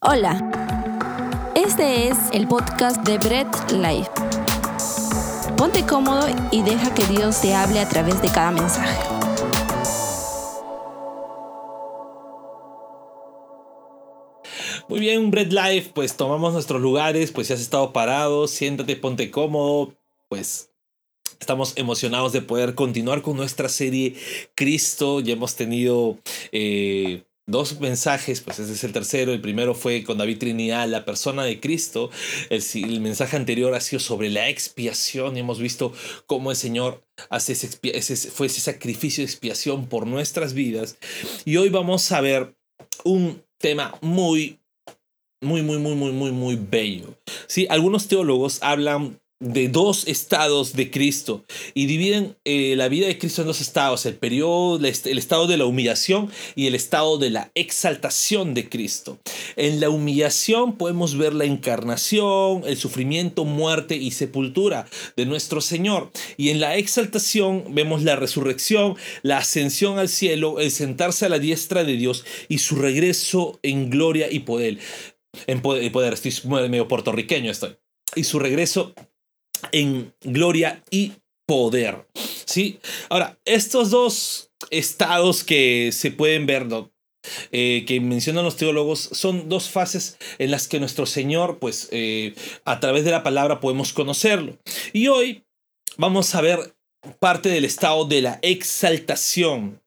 Hola, este es el podcast de Bread Life. Ponte cómodo y deja que Dios te hable a través de cada mensaje. Muy bien, Bread Life, pues tomamos nuestros lugares, pues si has estado parado, siéntate, ponte cómodo, pues Estamos emocionados de poder continuar con nuestra serie Cristo. Ya hemos tenido eh, dos mensajes, pues ese es el tercero. El primero fue con David Trinidad, la persona de Cristo. El, mensaje anterior ha sido sobre la expiación y hemos visto cómo el Señor hace ese, fue ese sacrificio de expiación por nuestras vidas. Y hoy vamos a ver un tema muy, muy, muy, muy, muy, muy, muy bello. ¿Sí? Algunos teólogos hablan de dos estados de Cristo y dividen eh, la vida de Cristo en dos estados, el periodo, el estado de la humillación y el estado de la exaltación de Cristo. En la humillación podemos ver la encarnación, el sufrimiento, muerte y sepultura de nuestro Señor. Y en la exaltación vemos la resurrección, la ascensión al cielo, el sentarse a la diestra de Dios y su regreso en gloria y poder. En poder, poder estoy medio puertorriqueño estoy. Y su regreso en gloria y poder. ¿sí? Ahora, estos dos estados que se pueden ver, eh, que mencionan los teólogos, son dos fases en las que nuestro Señor, pues eh, a través de la palabra podemos conocerlo. Y hoy vamos a ver parte del estado de la exaltación.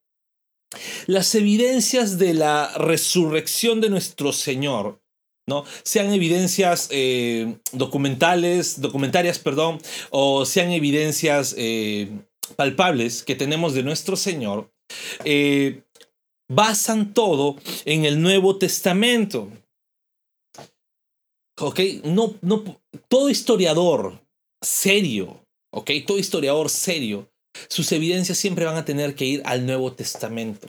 Las evidencias de la resurrección de nuestro Señor ¿no? Sean evidencias eh, documentales, documentarias, perdón, o sean evidencias eh, palpables que tenemos de nuestro Señor, eh, basan todo en el Nuevo Testamento. ¿Ok? No, no, todo historiador serio. Todo historiador serio sus evidencias siempre van a tener que ir al Nuevo Testamento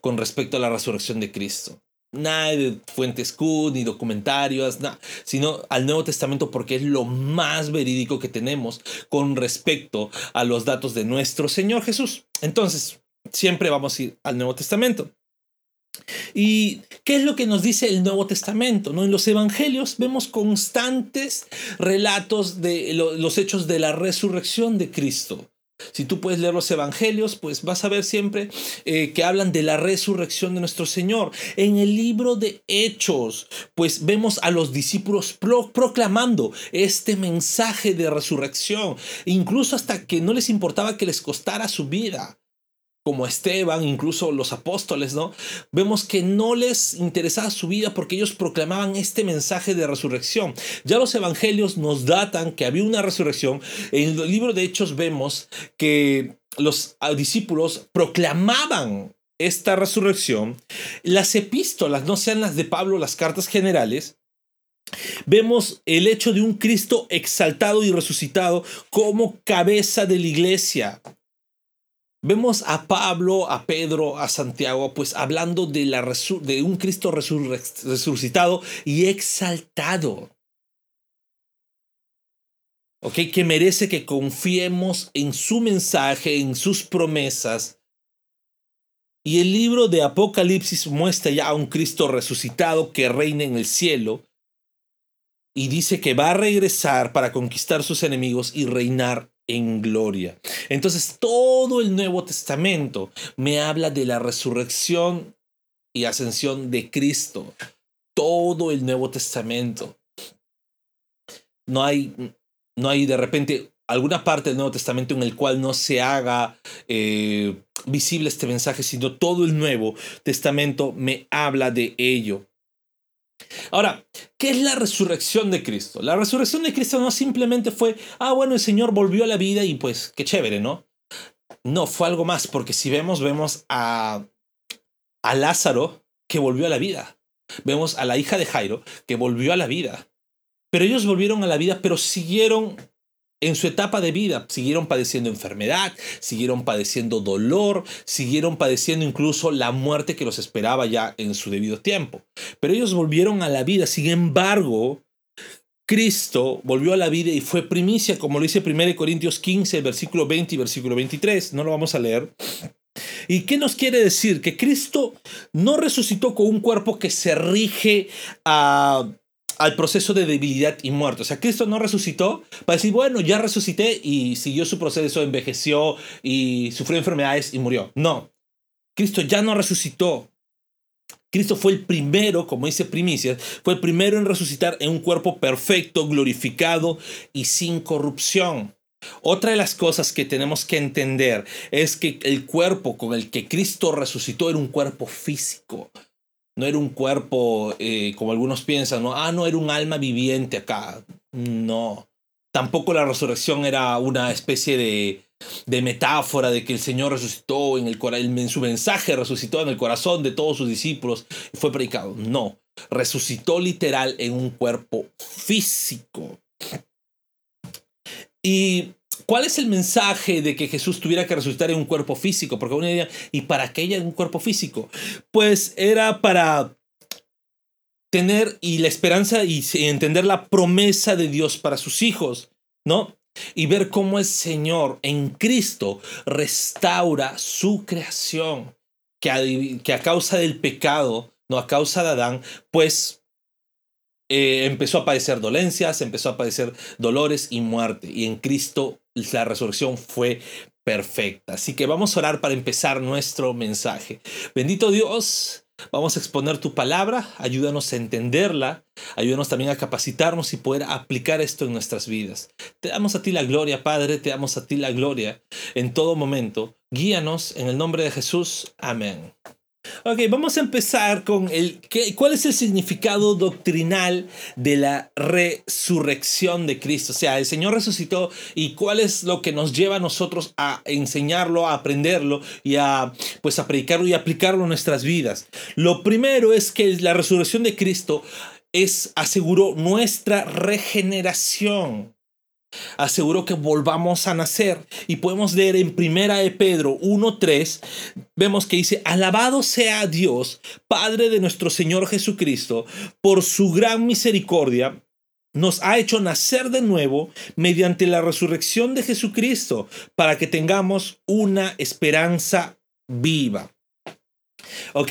con respecto a la resurrección de Cristo nada de fuentes Q ni documentarios, nada, sino al Nuevo Testamento porque es lo más verídico que tenemos con respecto a los datos de nuestro Señor Jesús. Entonces, siempre vamos a ir al Nuevo Testamento. ¿Y qué es lo que nos dice el Nuevo Testamento? ¿no? En los Evangelios vemos constantes relatos de los hechos de la resurrección de Cristo. Si tú puedes leer los evangelios, pues vas a ver siempre eh, que hablan de la resurrección de nuestro Señor. En el libro de Hechos, pues vemos a los discípulos proclamando este mensaje de resurrección, incluso hasta que no les importaba que les costara su vida como Esteban, incluso los apóstoles, ¿no? Vemos que no les interesaba su vida porque ellos proclamaban este mensaje de resurrección. Ya los evangelios nos datan que había una resurrección. En el libro de Hechos vemos que los discípulos proclamaban esta resurrección. Las epístolas, no sean las de Pablo, las cartas generales, Vemos el hecho de un Cristo exaltado y resucitado como cabeza de la iglesia. Vemos a Pablo, a Pedro, a Santiago, pues hablando de, la de un Cristo resucitado y exaltado. ¿Ok? Que merece que confiemos en su mensaje, en sus promesas. Y el libro de Apocalipsis muestra ya a un Cristo resucitado que reina en el cielo. Y dice que va a regresar para conquistar sus enemigos y reinar en gloria. Entonces todo el Nuevo Testamento me habla de la resurrección y ascensión de Cristo. Todo el Nuevo Testamento. No hay, no hay de repente alguna parte del Nuevo Testamento en el cual no se haga eh, visible este mensaje, sino todo el Nuevo Testamento me habla de ello. Ahora, ¿qué es la resurrección de Cristo? La resurrección de Cristo no simplemente fue, ah, bueno, el Señor volvió a la vida y pues qué chévere, ¿no? No, fue algo más, porque si vemos, vemos a, a Lázaro que volvió a la vida. Vemos a la hija de Jairo que volvió a la vida. Pero ellos volvieron a la vida, pero siguieron en su etapa de vida siguieron padeciendo enfermedad, siguieron padeciendo dolor, siguieron padeciendo incluso la muerte que los esperaba ya en su debido tiempo. Pero ellos volvieron a la vida, sin embargo, Cristo volvió a la vida y fue primicia, como lo dice 1 Corintios 15, versículo 20 y versículo 23. No lo vamos a leer. ¿Y qué nos quiere decir? Que Cristo no resucitó con un cuerpo que se rige al proceso de debilidad y muerte. O sea, Cristo no resucitó para decir, bueno, ya resucité y siguió su proceso, envejeció y sufrió enfermedades y murió. No, Cristo ya no resucitó. Cristo fue el primero, como dice Primicias, fue el primero en resucitar en un cuerpo perfecto, glorificado y sin corrupción. Otra de las cosas que tenemos que entender es que el cuerpo con el que Cristo resucitó era un cuerpo físico. No era un cuerpo eh, como algunos piensan, ¿no? Ah, no, era un alma viviente acá. No. Tampoco la resurrección era una especie de, de metáfora de que el Señor resucitó en, el, en su mensaje, resucitó en el corazón de todos sus discípulos y fue predicado. No. Resucitó literal en un cuerpo físico. ¿Y cuál es el mensaje de que Jesús tuviera que resucitar en un cuerpo físico? Porque uno diría, ¿y para qué en un cuerpo físico? Pues era para tener y la esperanza y entender la promesa de Dios para sus hijos, ¿no? Y ver cómo el Señor en Cristo restaura su creación, que a, que a causa del pecado, no a causa de Adán, pues eh, empezó a padecer dolencias, empezó a padecer dolores y muerte. Y en Cristo la resurrección fue perfecta. Así que vamos a orar para empezar nuestro mensaje. Bendito Dios, vamos a exponer tu palabra, ayúdanos a entenderla, ayúdanos también a capacitarnos y poder aplicar esto en nuestras vidas. Te damos a ti la gloria, Padre, te damos a ti la gloria en todo momento. Guíanos en el nombre de Jesús. Amén. Ok, vamos a empezar con el cuál es el significado doctrinal de la resurrección de Cristo. O sea, el Señor resucitó y cuál es lo que nos lleva a nosotros a enseñarlo, a aprenderlo y a pues a predicarlo y aplicarlo en nuestras vidas. Lo primero es que la resurrección de Cristo es aseguró nuestra regeneración aseguró que volvamos a nacer. Y podemos leer en Primera de Pedro 1.3, vemos que dice, alabado sea Dios, Padre de nuestro Señor Jesucristo, por su gran misericordia. Nos ha hecho nacer de nuevo mediante la resurrección de Jesucristo para que tengamos una esperanza viva. ¿Ok?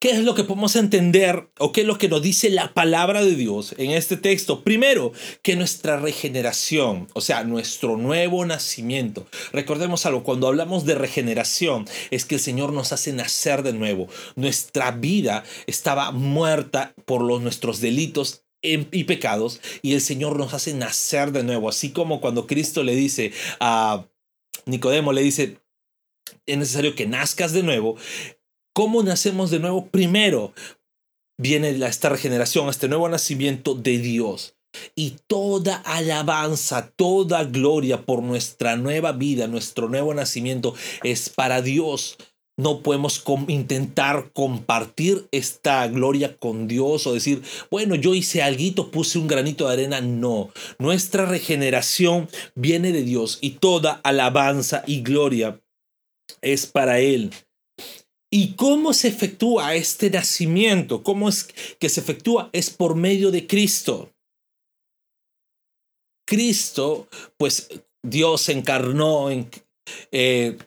¿Qué es lo que podemos entender o qué es lo que nos dice la palabra de Dios en este texto? Primero, que nuestra regeneración, o sea, nuestro nuevo nacimiento. Recordemos algo, cuando hablamos de regeneración, es que el Señor nos hace nacer de nuevo. Nuestra vida estaba muerta por los, nuestros delitos y pecados y el Señor nos hace nacer de nuevo. Así como cuando Cristo le dice a Nicodemo, le dice, es necesario que nazcas de nuevo. ¿Cómo nacemos de nuevo? Primero viene esta regeneración, este nuevo nacimiento de Dios. Y toda alabanza, toda gloria por nuestra nueva vida, nuestro nuevo nacimiento es para Dios. No podemos intentar compartir esta gloria con Dios o decir, bueno, yo hice algo, puse un granito de arena. No, nuestra regeneración viene de Dios y toda alabanza y gloria es para Él. ¿Y cómo se efectúa este nacimiento? ¿Cómo es que se efectúa? Es por medio de Cristo. Cristo, pues Dios encarnó, eh,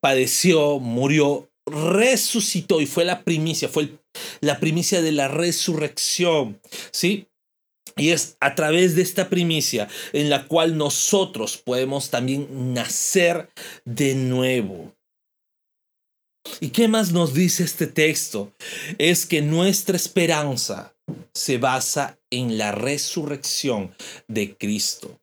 padeció, murió, resucitó y fue la primicia, fue la primicia de la resurrección, ¿sí? Y es a través de esta primicia en la cual nosotros podemos también nacer de nuevo. ¿Y qué más nos dice este texto? Es que nuestra esperanza se basa en la resurrección de Cristo.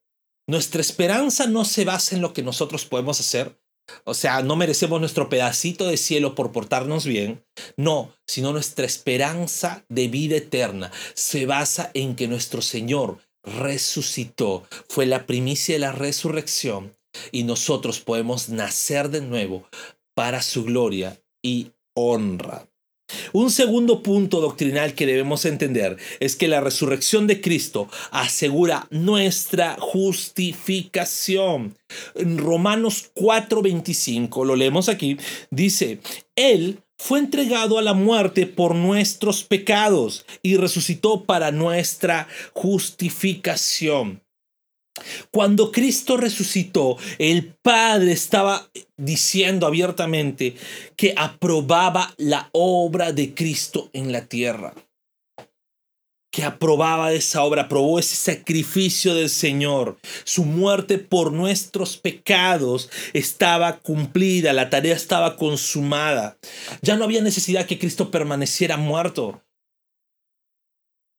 Nuestra esperanza no se basa en lo que nosotros podemos hacer. O sea, no merecemos nuestro pedacito de cielo por portarnos bien. No, sino nuestra esperanza de vida eterna se basa en que nuestro Señor resucitó. Fue la primicia de la resurrección y nosotros podemos nacer de nuevo para su gloria y honra. Un segundo punto doctrinal que debemos entender es que la resurrección de Cristo asegura nuestra justificación. En Romanos 4:25, lo leemos aquí, dice, Él fue entregado a la muerte por nuestros pecados y resucitó para nuestra justificación. Cuando Cristo resucitó, el Padre estaba diciendo abiertamente que aprobaba la obra de Cristo en la tierra. Que aprobaba esa obra, aprobó ese sacrificio del Señor. Su muerte por nuestros pecados estaba cumplida, la tarea estaba consumada. Ya no había necesidad que Cristo permaneciera muerto.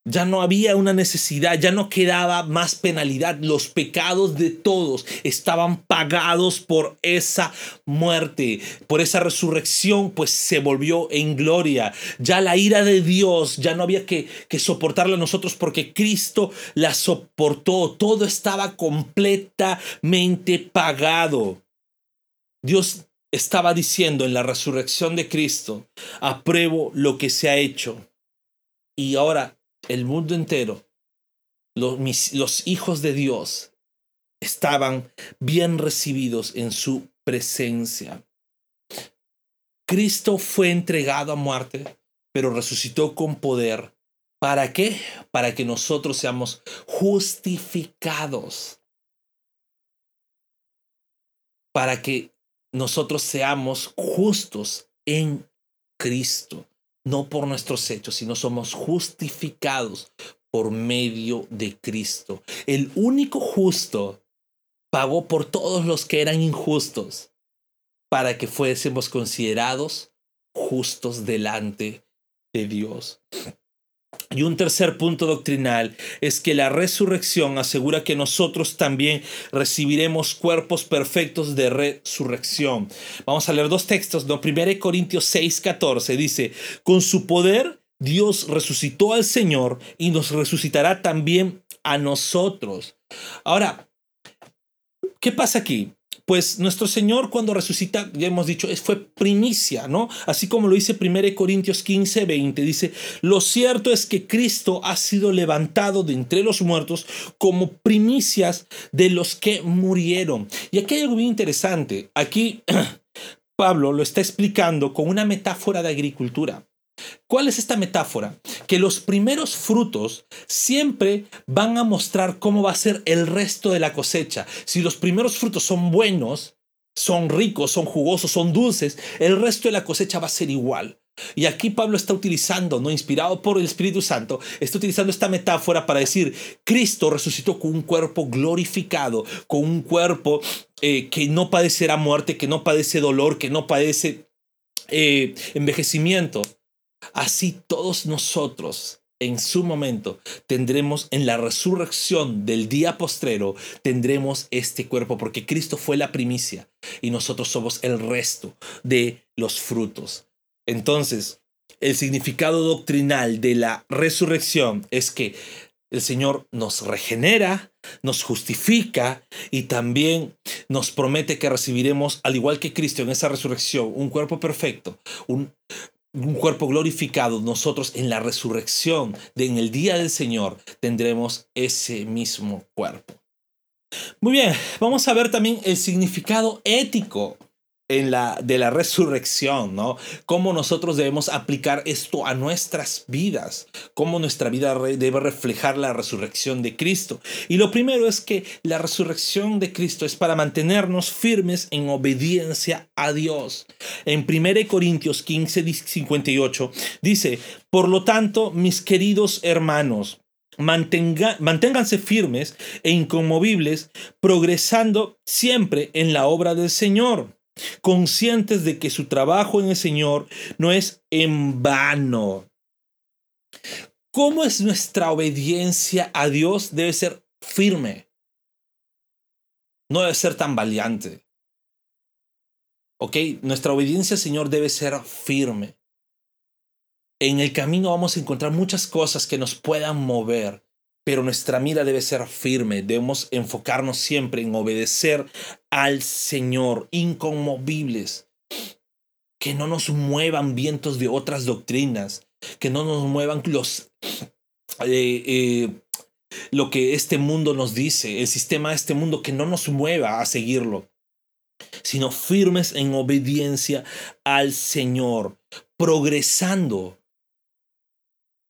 Ya no había una necesidad, ya no quedaba más penalidad. Los pecados de todos estaban pagados por esa muerte, por esa resurrección, pues se volvió en gloria. Ya la ira de Dios ya no había que, que soportarla nosotros porque Cristo la soportó. Todo estaba completamente pagado. Dios estaba diciendo en la resurrección de Cristo, apruebo lo que se ha hecho. Y ahora el mundo entero, los, hijos de Dios, estaban bien recibidos en su presencia. Cristo fue entregado a muerte, pero resucitó con poder. ¿Para qué? Para que nosotros seamos justificados. Para que nosotros seamos justos en Cristo no por nuestros hechos, sino somos justificados por medio de Cristo. El único justo pagó por todos los que eran injustos para que fuésemos considerados justos delante de Dios. Y un tercer punto doctrinal es que la resurrección asegura que nosotros también recibiremos cuerpos perfectos de resurrección. Vamos a leer dos textos. ¿no? 1 Corintios 6, 14 dice, con su poder Dios resucitó al Señor y nos resucitará también a nosotros. Ahora, ¿qué pasa aquí? Pues nuestro Señor cuando resucita, ya hemos dicho, fue primicia, ¿no? Así como lo dice 1 Corintios 15, 20, dice, lo cierto es que Cristo ha sido levantado de entre los muertos como primicias de los que murieron. Y aquí hay algo bien interesante. Aquí Pablo lo está explicando con una metáfora de agricultura. ¿Cuál es esta metáfora? Que los primeros frutos siempre van a mostrar cómo va a ser el resto de la cosecha. Si los primeros frutos son buenos, son ricos, son jugosos, son dulces, el resto de la cosecha va a ser igual. Y aquí Pablo está utilizando, no inspirado por el Espíritu Santo, está utilizando esta metáfora para decir, Cristo resucitó con un cuerpo glorificado, con un cuerpo eh, que no padecerá muerte, que no padece dolor, que no padece eh, envejecimiento. Así todos nosotros en su momento tendremos en la resurrección del día postrero, tendremos este cuerpo, porque Cristo fue la primicia y nosotros somos el resto de los frutos. Entonces, el significado doctrinal de la resurrección es que el Señor nos regenera, nos justifica y también nos promete que recibiremos, al igual que Cristo en esa resurrección, un cuerpo perfecto, un, un cuerpo glorificado, nosotros en la resurrección, en el día del Señor, tendremos ese mismo cuerpo. Muy bien, vamos a ver también el significado ético en la, de la resurrección, ¿no? Cómo nosotros debemos aplicar esto a nuestras vidas, cómo nuestra vida debe reflejar la resurrección de Cristo. Y lo primero es que la resurrección de Cristo es para mantenernos firmes en obediencia a Dios. En 1 Corintios 15, 58 dice, por lo tanto, mis queridos hermanos, manténganse firmes e inconmovibles, progresando siempre en la obra del Señor conscientes de que su trabajo en el Señor no es en vano. ¿Cómo es nuestra obediencia a Dios? Debe ser firme. No debe ser tan valiente. ¿Ok? Nuestra obediencia al Señor debe ser firme. En el camino vamos a encontrar muchas cosas que nos puedan mover, pero nuestra mira debe ser firme, debemos enfocarnos siempre en obedecer al Señor, inconmovibles, que no nos muevan vientos de otras doctrinas, que no nos muevan los... Eh, eh, lo que este mundo nos dice, el sistema de este mundo, que no nos mueva a seguirlo, sino firmes en obediencia al Señor, progresando,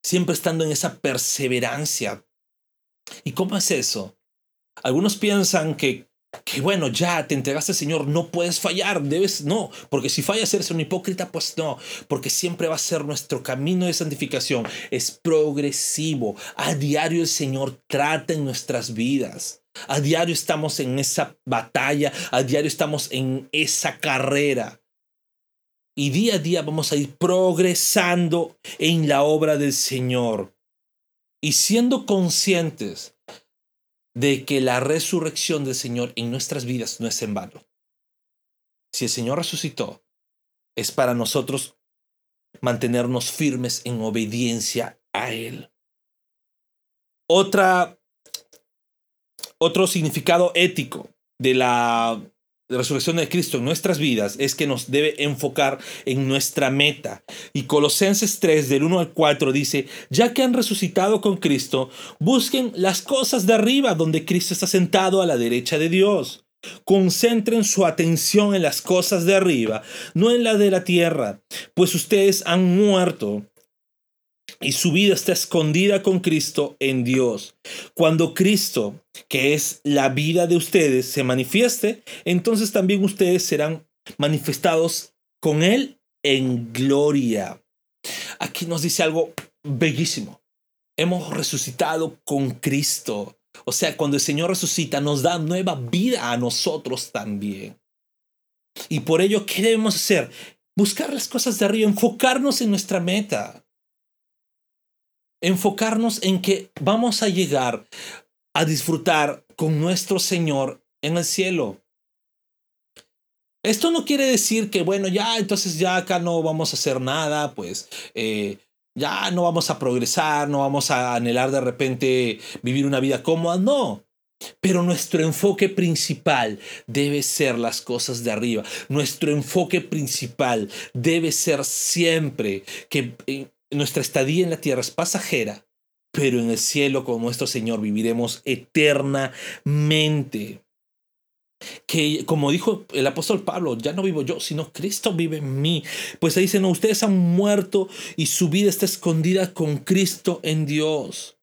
siempre estando en esa perseverancia, ¿Y cómo es eso? Algunos piensan que que bueno, ya te entregaste al Señor, no puedes fallar, debes, no, porque si fallas eres un hipócrita, pues no, porque siempre va a ser nuestro camino de santificación, es progresivo, a diario el Señor trata en nuestras vidas, a diario estamos en esa batalla, a diario estamos en esa carrera. Y día a día vamos a ir progresando en la obra del Señor y siendo conscientes de que la resurrección del Señor en nuestras vidas no es en vano. Si el Señor resucitó, es para nosotros mantenernos firmes en obediencia a Él. Otra, otro significado ético de la resurrección de Cristo en nuestras vidas es que nos debe enfocar en nuestra meta. Y Colosenses 3 del 1 al 4 dice, ya que han resucitado con Cristo, busquen las cosas de arriba donde Cristo está sentado a la derecha de Dios. Concentren su atención en las cosas de arriba, no en la de la tierra, pues ustedes han muerto y su vida está escondida con Cristo en Dios. Cuando Cristo, que es la vida de ustedes, se manifieste, entonces también ustedes serán manifestados con Él en gloria. Aquí nos dice algo bellísimo. Hemos resucitado con Cristo. O sea, cuando el Señor resucita, nos da nueva vida a nosotros también. Y por ello, ¿qué debemos hacer? Buscar las cosas de arriba, enfocarnos en nuestra meta enfocarnos en que vamos a llegar a disfrutar con nuestro Señor en el cielo. Esto no quiere decir que, bueno, ya entonces ya acá no vamos a hacer nada, pues eh, ya no vamos a progresar, no vamos a anhelar de repente vivir una vida cómoda, no. Pero nuestro enfoque principal debe ser las cosas de arriba. Nuestro enfoque principal debe ser siempre que eh, nuestra estadía en la tierra es pasajera, pero en el cielo con nuestro Señor viviremos eternamente. Que como dijo el apóstol Pablo, ya no vivo yo, sino Cristo vive en mí. Pues ahí dicen, no, ustedes han muerto y su vida está escondida con Cristo en Dios.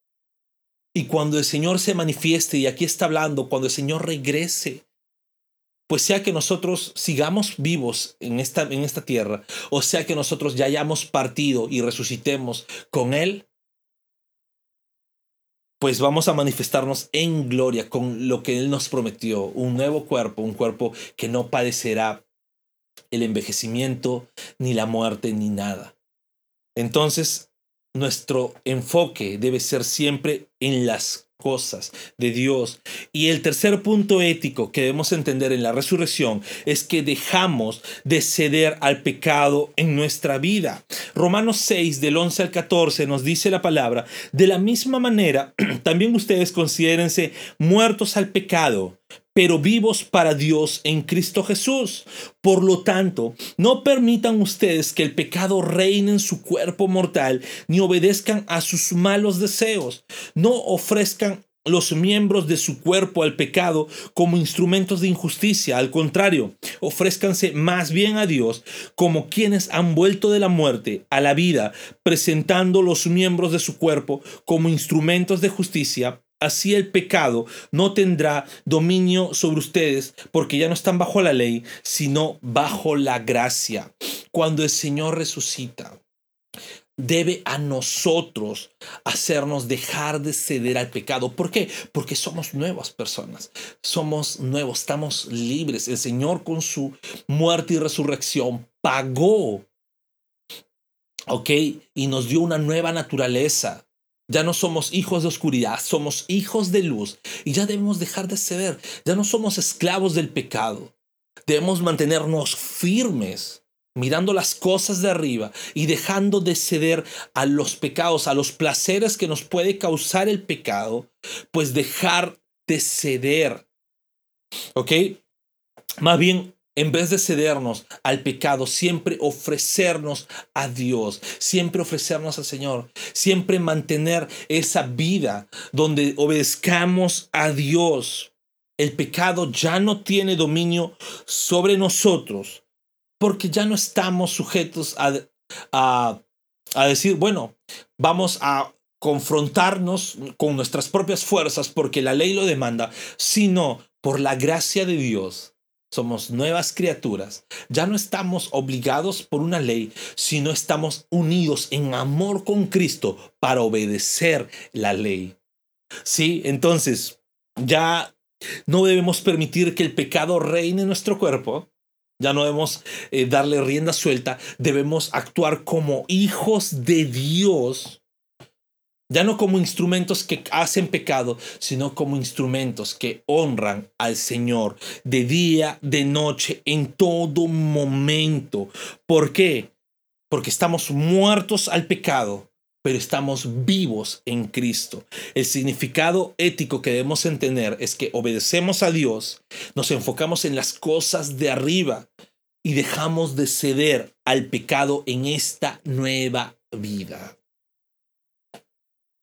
Y cuando el Señor se manifieste, y aquí está hablando, cuando el Señor regrese, pues sea que nosotros sigamos vivos en esta, en esta tierra, o sea que nosotros ya hayamos partido y resucitemos con Él, pues vamos a manifestarnos en gloria con lo que Él nos prometió, un nuevo cuerpo, un cuerpo que no padecerá el envejecimiento, ni la muerte, ni nada. Entonces, nuestro enfoque debe ser siempre en las cosas de Dios. Y el tercer punto ético que debemos entender en la resurrección es que dejamos de ceder al pecado en nuestra vida. Romanos 6 del 11 al 14 nos dice la palabra, de la misma manera, también ustedes considérense muertos al pecado pero vivos para Dios en Cristo Jesús. Por lo tanto, no permitan ustedes que el pecado reine en su cuerpo mortal, ni obedezcan a sus malos deseos. No ofrezcan los miembros de su cuerpo al pecado como instrumentos de injusticia. Al contrario, ofrézcanse más bien a Dios como quienes han vuelto de la muerte a la vida, presentando los miembros de su cuerpo como instrumentos de justicia Así el pecado no tendrá dominio sobre ustedes porque ya no están bajo la ley, sino bajo la gracia. Cuando el Señor resucita, debe a nosotros hacernos dejar de ceder al pecado. ¿Por qué? Porque somos nuevas personas, somos nuevos, estamos libres. El Señor con su muerte y resurrección pagó, ¿ok? Y nos dio una nueva naturaleza. Ya no somos hijos de oscuridad, somos hijos de luz y ya debemos dejar de ceder. Ya no somos esclavos del pecado. Debemos mantenernos firmes, mirando las cosas de arriba y dejando de ceder a los pecados, a los placeres que nos puede causar el pecado, pues dejar de ceder. ¿Ok? Más bien en vez de cedernos al pecado, siempre ofrecernos a Dios, siempre ofrecernos al Señor, siempre mantener esa vida donde obedezcamos a Dios. El pecado ya no tiene dominio sobre nosotros porque ya no estamos sujetos a, a, a decir, bueno, vamos a confrontarnos con nuestras propias fuerzas porque la ley lo demanda, sino por la gracia de Dios. Somos nuevas criaturas. Ya no estamos obligados por una ley, sino estamos unidos en amor con Cristo para obedecer la ley. Sí, entonces ya no debemos permitir que el pecado reine en nuestro cuerpo. Ya no debemos eh, darle rienda suelta. Debemos actuar como hijos de Dios. Ya no como instrumentos que hacen pecado, sino como instrumentos que honran al Señor de día, de noche, en todo momento. ¿Por qué? Porque estamos muertos al pecado pero estamos vivos en Cristo. El significado ético que debemos entender es que obedecemos a Dios, nos enfocamos en las cosas de arriba y dejamos de ceder al pecado en esta nueva vida.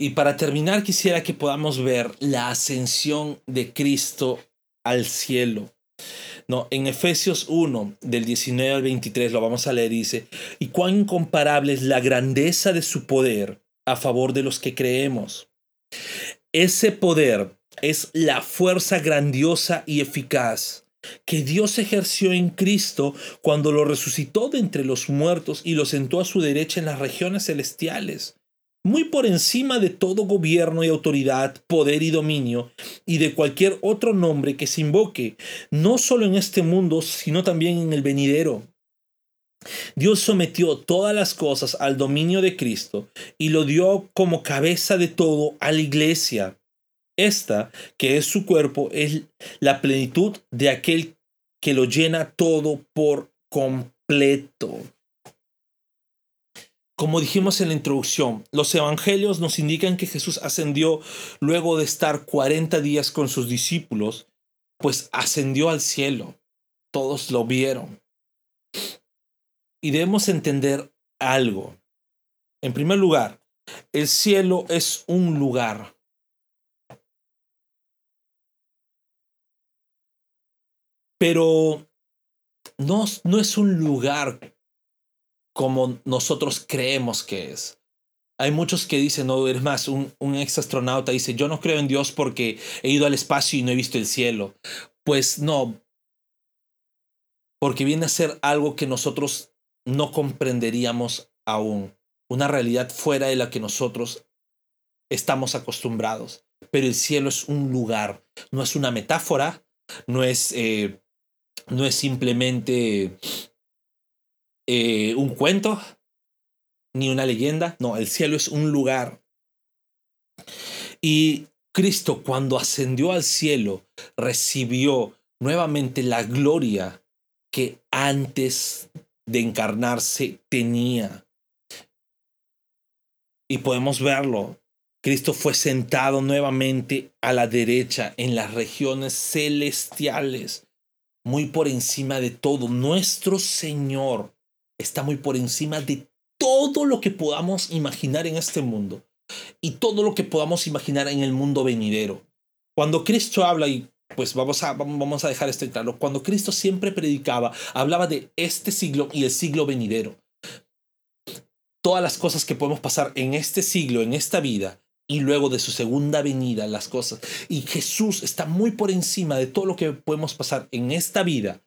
Y para terminar quisiera que podamos ver la ascensión de Cristo al cielo. No, en Efesios 1, del 19 al 23, lo vamos a leer, dice, y cuán incomparable es la grandeza de su poder a favor de los que creemos. Ese poder es la fuerza grandiosa y eficaz que Dios ejerció en Cristo cuando lo resucitó de entre los muertos y lo sentó a su derecha en las regiones celestiales muy por encima de todo gobierno y autoridad, poder y dominio, y de cualquier otro nombre que se invoque, no solo en este mundo, sino también en el venidero. Dios sometió todas las cosas al dominio de Cristo y lo dio como cabeza de todo a la iglesia. Esta, que es su cuerpo, es la plenitud de aquel que lo llena todo por completo. Como dijimos en la introducción, los evangelios nos indican que Jesús ascendió luego de estar 40 días con sus discípulos, pues ascendió al cielo. Todos lo vieron. Y debemos entender algo. En primer lugar, el cielo es un lugar. Pero no, no es un lugar como nosotros creemos que es. Hay muchos que dicen, no, eres más, un, un ex astronauta dice, yo no creo en Dios porque he ido al espacio y no he visto el cielo. Pues no, porque viene a ser algo que nosotros no comprenderíamos aún, una realidad fuera de la que nosotros estamos acostumbrados. Pero el cielo es un lugar, no es una metáfora, no es, eh, no es simplemente eh, un cuento, ni una leyenda. No, el cielo es un lugar. Y Cristo cuando ascendió al cielo recibió nuevamente la gloria que antes de encarnarse tenía. Y podemos verlo. Cristo fue sentado nuevamente a la derecha en las regiones celestiales, muy por encima de todo. Nuestro Señor está muy por encima de todo lo que podamos imaginar en este mundo y todo lo que podamos imaginar en el mundo venidero. Cuando Cristo habla, y pues vamos a, vamos a dejar esto claro, cuando Cristo siempre predicaba, hablaba de este siglo y el siglo venidero. Todas las cosas que podemos pasar en este siglo, en esta vida, y luego de su segunda venida, las cosas. Y Jesús está muy por encima de todo lo que podemos pasar en esta vida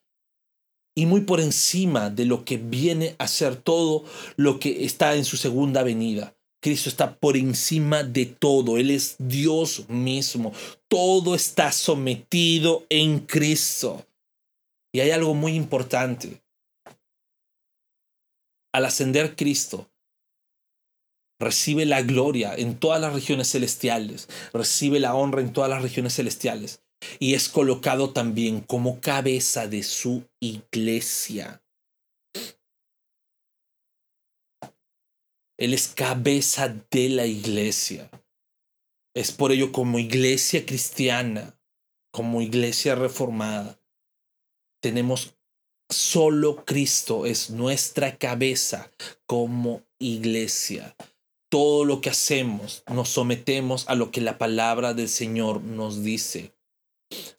y muy por encima de lo que viene a ser todo lo que está en su segunda venida. Cristo está por encima de todo, Él es Dios mismo, todo está sometido en Cristo. Y hay algo muy importante. Al ascender Cristo, recibe la gloria en todas las regiones celestiales, recibe la honra en todas las regiones celestiales y es colocado también como cabeza de su iglesia. Él es cabeza de la iglesia. Es por ello como iglesia cristiana, como iglesia reformada, tenemos solo Cristo es nuestra cabeza como iglesia. Todo lo que hacemos nos sometemos a lo que la palabra del Señor nos dice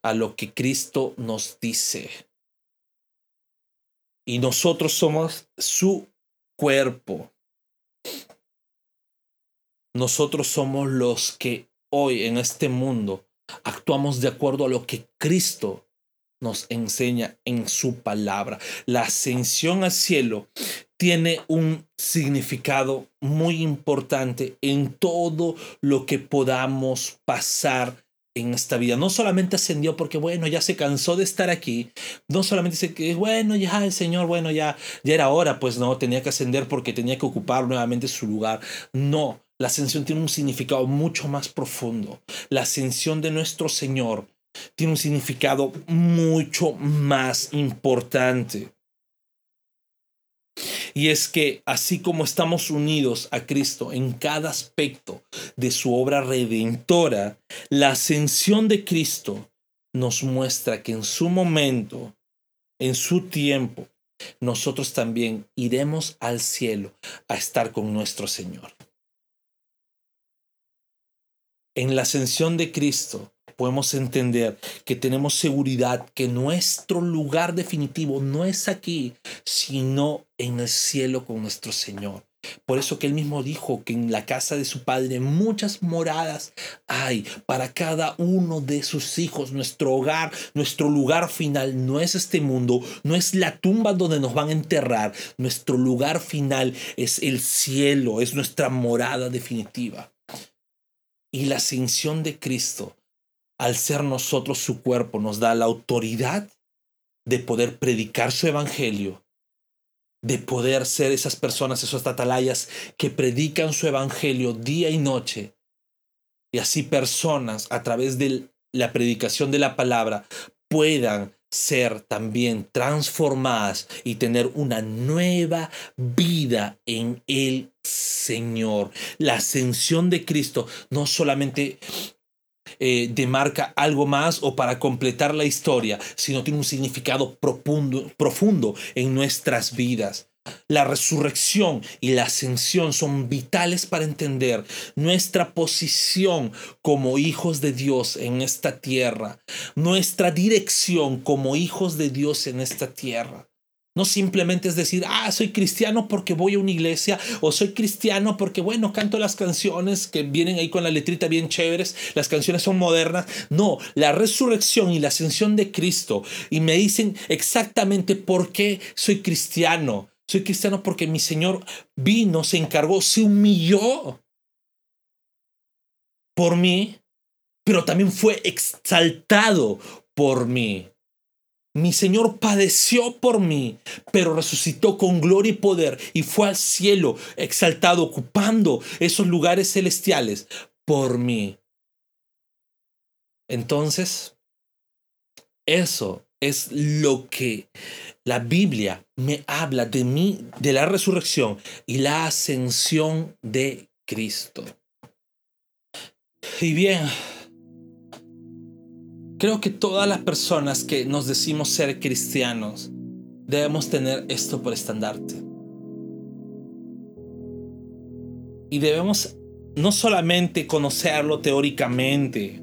a lo que Cristo nos dice. Y nosotros somos su cuerpo. nosotros somos los que hoy en este mundo actuamos de acuerdo a lo que Cristo nos enseña en su palabra. La ascensión al cielo tiene un significado muy importante en todo lo que podamos pasar en esta vida. No solamente ascendió porque, bueno, ya se cansó de estar aquí. No solamente dice que, bueno, ya el Señor, bueno, ya, ya era hora, pues no, tenía que ascender porque tenía que ocupar nuevamente su lugar. No, la ascensión tiene un significado mucho más profundo. La ascensión de nuestro Señor tiene un significado mucho más importante. Y es que así como estamos unidos a Cristo en cada aspecto de su obra redentora, la ascensión de Cristo nos muestra que en su momento, en su tiempo, nosotros también iremos al cielo a estar con nuestro Señor. En la ascensión de Cristo podemos entender que tenemos seguridad que nuestro lugar definitivo no es aquí, sino en el cielo con nuestro Señor. Por eso que él mismo dijo que en la casa de su padre muchas moradas hay para cada uno de sus hijos. Nuestro hogar, nuestro lugar final no es este mundo, no es la tumba donde nos van a enterrar. Nuestro lugar final es el cielo, es nuestra morada definitiva y la ascensión de Cristo, al ser nosotros su cuerpo, nos da la autoridad de poder predicar su evangelio, de poder ser esas personas, esos atalayas que predican su evangelio día y noche. Y así personas a través de la predicación de la palabra puedan ser también transformadas y tener una nueva vida en el Señor. La ascensión de Cristo no solamente eh, demarca algo más o para completar la historia, sino tiene un significado profundo, profundo en nuestras vidas. La resurrección y la ascensión son vitales para entender nuestra posición como hijos de Dios en esta tierra, nuestra dirección como hijos de Dios en esta tierra. No simplemente es decir, ah, soy cristiano porque voy a una iglesia o soy cristiano porque, bueno, canto las canciones que vienen ahí con la letrita bien chéveres, las canciones son modernas. No, la resurrección y la ascensión de Cristo. Y me dicen exactamente por qué soy cristiano. Soy cristiano porque mi Señor vino, se encargó, se humilló por mí, pero también fue exaltado por mí. Mi Señor padeció por mí, pero resucitó con gloria y poder y fue al cielo exaltado, ocupando esos lugares celestiales por mí. Entonces, eso es lo que la Biblia me habla de mí, de la resurrección y la ascensión de Cristo. Y bien, creo que todas las personas que nos decimos ser cristianos debemos tener esto por estandarte. Y debemos no solamente conocerlo teóricamente,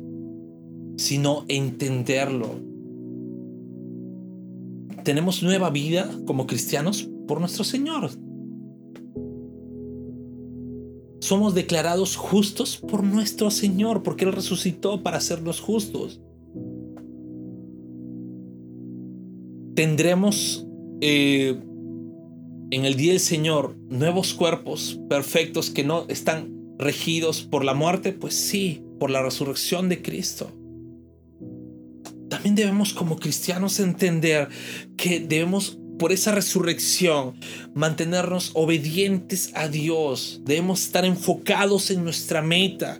sino entenderlo tenemos nueva vida como cristianos por nuestro Señor. Somos declarados justos por nuestro Señor, porque Él resucitó para hacernos justos. Tendremos eh, en el día del Señor nuevos cuerpos perfectos que no están regidos por la muerte, pues sí, por la resurrección de Cristo también debemos como cristianos entender que debemos por esa resurrección mantenernos obedientes a Dios. Debemos estar enfocados en nuestra meta.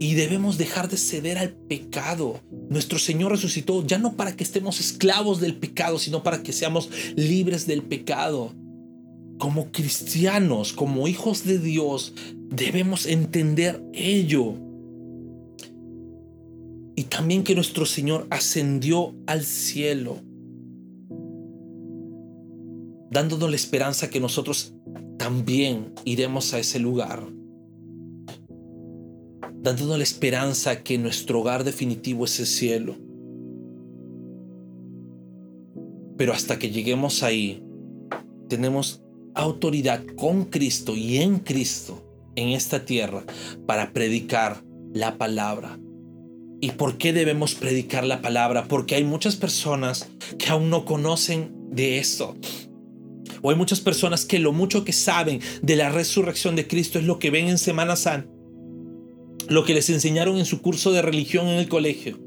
Y debemos dejar de ceder al pecado. Nuestro Señor resucitó ya no para que estemos esclavos del pecado, sino para que seamos libres del pecado. Como cristianos, como hijos de Dios, debemos entender ello y también que nuestro Señor ascendió al cielo, dándonos la esperanza que nosotros también iremos a ese lugar, dándonos la esperanza que nuestro hogar definitivo es el cielo. Pero hasta que lleguemos ahí, tenemos autoridad con Cristo y en Cristo en esta tierra para predicar la palabra. ¿Y por qué debemos predicar la palabra? Porque hay muchas personas que aún no conocen de esto. O hay muchas personas que lo mucho que saben de la resurrección de Cristo es lo que ven en Semana Santa, lo que les enseñaron en su curso de religión en el colegio,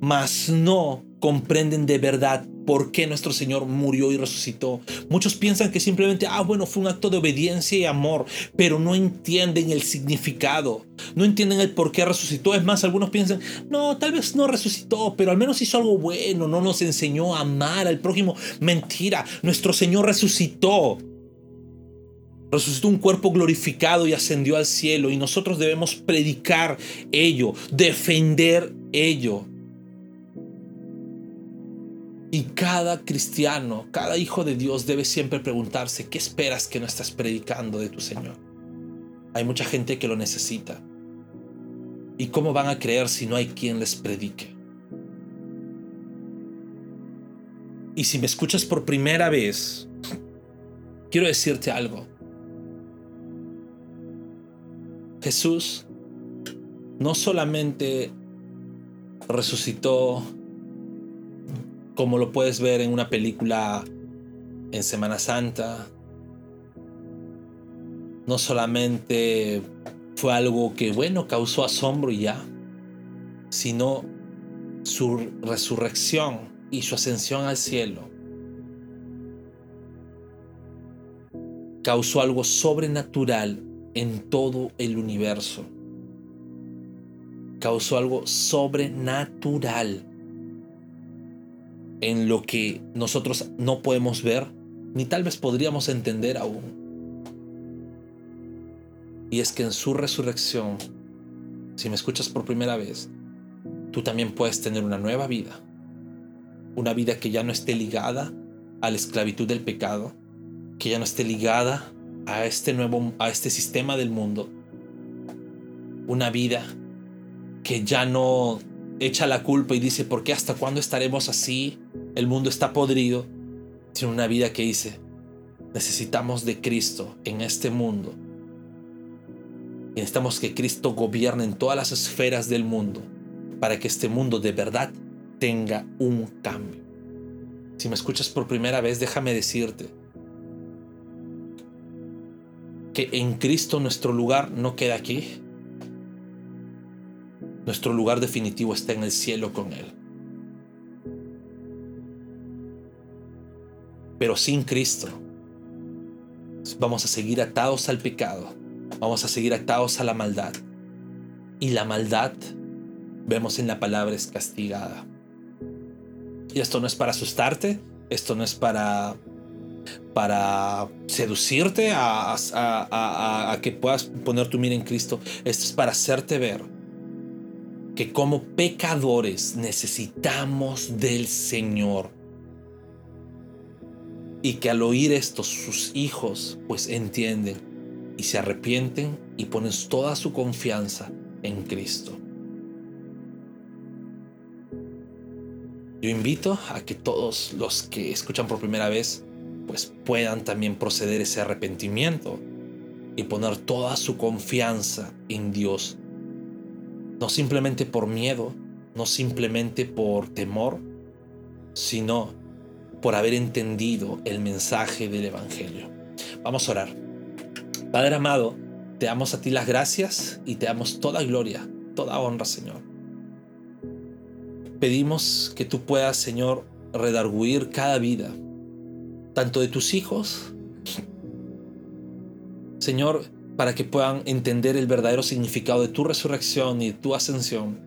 mas no comprenden de verdad por qué nuestro Señor murió y resucitó. Muchos piensan que simplemente, ah, bueno, fue un acto de obediencia y amor, pero no entienden el significado, no entienden el por qué resucitó. Es más, algunos piensan, no, tal vez no resucitó, pero al menos hizo algo bueno, no nos enseñó a amar al prójimo. Mentira, nuestro Señor resucitó. Resucitó un cuerpo glorificado y ascendió al cielo y nosotros debemos predicar ello, defender ello. Y cada cristiano, cada hijo de Dios debe siempre preguntarse, ¿qué esperas que no estás predicando de tu Señor? Hay mucha gente que lo necesita. ¿Y cómo van a creer si no hay quien les predique? Y si me escuchas por primera vez, quiero decirte algo. Jesús no solamente resucitó como lo puedes ver en una película en Semana Santa. No solamente fue algo que, bueno, causó asombro y ya, sino su resurrección y su ascensión al cielo causó algo sobrenatural en todo el universo. Causó algo sobrenatural en lo que nosotros no podemos ver, ni tal vez podríamos entender aún. Y es que en su resurrección, si me escuchas por primera vez, tú también puedes tener una nueva vida. Una vida que ya no esté ligada a la esclavitud del pecado, que ya no esté ligada a este nuevo a este sistema del mundo. Una vida que ya no echa la culpa y dice, ¿por qué hasta cuándo estaremos así? El mundo está podrido. Tiene una vida que dice, necesitamos de Cristo en este mundo. Y necesitamos que Cristo gobierne en todas las esferas del mundo para que este mundo de verdad tenga un cambio. Si me escuchas por primera vez, déjame decirte que en Cristo nuestro lugar no queda aquí, nuestro lugar definitivo está en el cielo con Él. Pero sin Cristo vamos a seguir atados al pecado, vamos a seguir atados a la maldad. Y la maldad, vemos en la palabra, es castigada. Y esto no es para asustarte, esto no es para para seducirte a, a, que puedas poner tu mira en Cristo. Esto es para hacerte ver que como pecadores necesitamos del Señor. Y que al oír esto sus hijos pues entienden y se arrepienten y ponen toda su confianza en Cristo. Yo invito a que todos los que escuchan por primera vez pues puedan también proceder ese arrepentimiento y poner toda su confianza en Dios no simplemente por miedo, no simplemente por temor, sino por haber entendido el mensaje del Evangelio. Vamos a orar. Padre amado, te damos a ti las gracias y te damos toda gloria, toda honra, Señor. Pedimos que tú puedas, Señor, redarguir cada vida, tanto de tus hijos, Señor, para que puedan entender el verdadero significado de tu resurrección y de tu ascensión.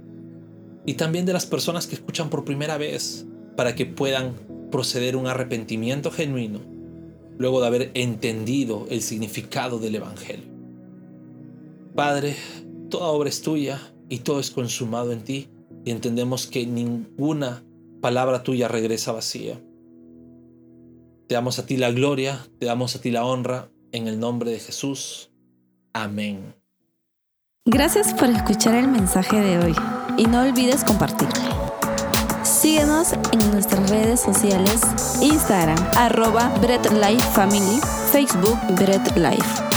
Y también de las personas que escuchan por primera vez, para que puedan proceder un arrepentimiento genuino, luego de haber entendido el significado del Evangelio. Padre, toda obra es tuya y todo es consumado en ti, y entendemos que ninguna palabra tuya regresa vacía. Te damos a ti la gloria, te damos a ti la honra, en el nombre de Jesús. Amén. Gracias por escuchar el mensaje de hoy y no olvides compartirlo. Síguenos en nuestras redes sociales, Instagram, arroba Bread Life Family, Facebook Bread Life.